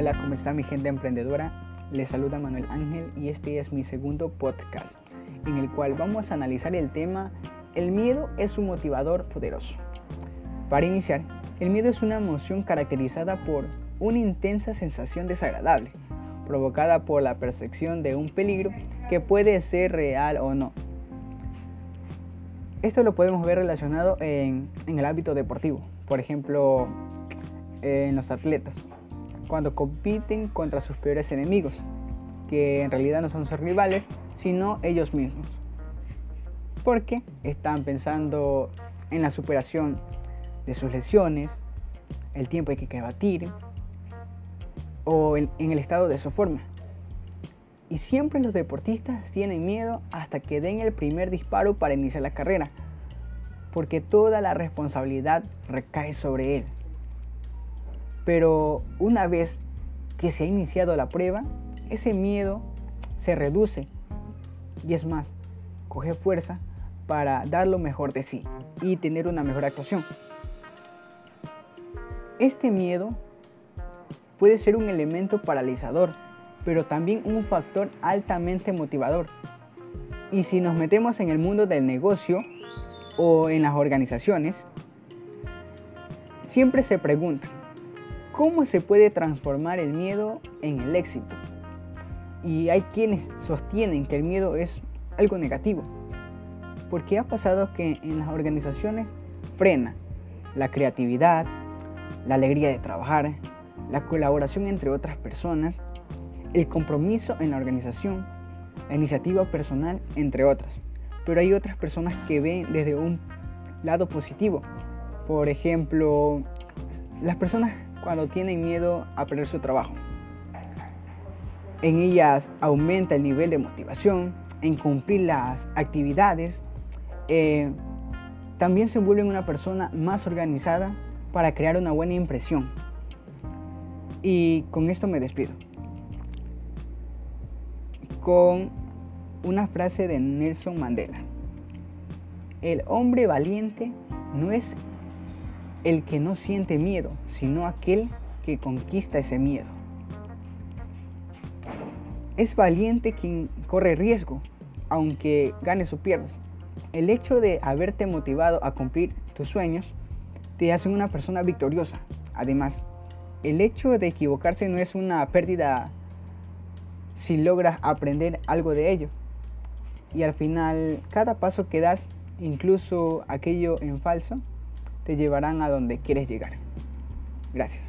Hola, ¿cómo está mi gente emprendedora? Les saluda Manuel Ángel y este es mi segundo podcast en el cual vamos a analizar el tema El miedo es un motivador poderoso. Para iniciar, el miedo es una emoción caracterizada por una intensa sensación desagradable, provocada por la percepción de un peligro que puede ser real o no. Esto lo podemos ver relacionado en, en el ámbito deportivo, por ejemplo, en los atletas cuando compiten contra sus peores enemigos, que en realidad no son sus rivales, sino ellos mismos. Porque están pensando en la superación de sus lesiones, el tiempo que hay que batir o en el estado de su forma. Y siempre los deportistas tienen miedo hasta que den el primer disparo para iniciar la carrera, porque toda la responsabilidad recae sobre él. Pero una vez que se ha iniciado la prueba, ese miedo se reduce y es más, coge fuerza para dar lo mejor de sí y tener una mejor actuación. Este miedo puede ser un elemento paralizador, pero también un factor altamente motivador. Y si nos metemos en el mundo del negocio o en las organizaciones, siempre se preguntan, ¿Cómo se puede transformar el miedo en el éxito? Y hay quienes sostienen que el miedo es algo negativo, porque ha pasado que en las organizaciones frena la creatividad, la alegría de trabajar, la colaboración entre otras personas, el compromiso en la organización, la iniciativa personal, entre otras. Pero hay otras personas que ven desde un lado positivo. Por ejemplo, las personas cuando tienen miedo a perder su trabajo. En ellas aumenta el nivel de motivación, en cumplir las actividades. Eh, también se vuelven una persona más organizada para crear una buena impresión. Y con esto me despido. Con una frase de Nelson Mandela. El hombre valiente no es el que no siente miedo, sino aquel que conquista ese miedo. Es valiente quien corre riesgo, aunque gane o pierdas. El hecho de haberte motivado a cumplir tus sueños te hace una persona victoriosa. Además, el hecho de equivocarse no es una pérdida si logras aprender algo de ello. Y al final, cada paso que das, incluso aquello en falso, te llevarán a donde quieres llegar. Gracias.